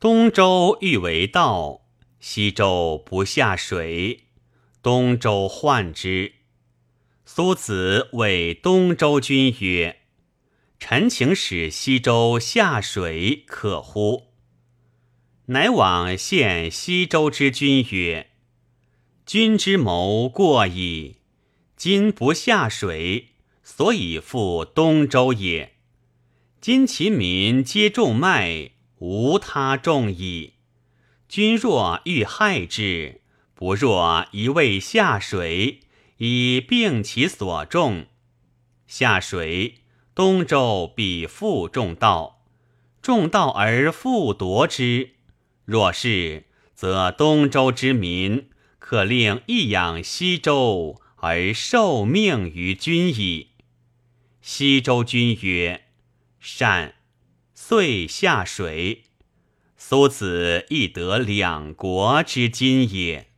东周欲为道，西周不下水，东周患之。苏子谓东周君曰：“臣请使西周下水，可乎？”乃往献西周之君曰：“君之谋过矣。今不下水，所以复东周也。今其民皆种麦。”无他众矣。君若欲害之，不若一味下水，以并其所种。下水，东周必复种稻，种稻而复夺之。若是，则东周之民可令一养西周而受命于君矣。西周君曰：“善。”遂下水，苏子亦得两国之金也。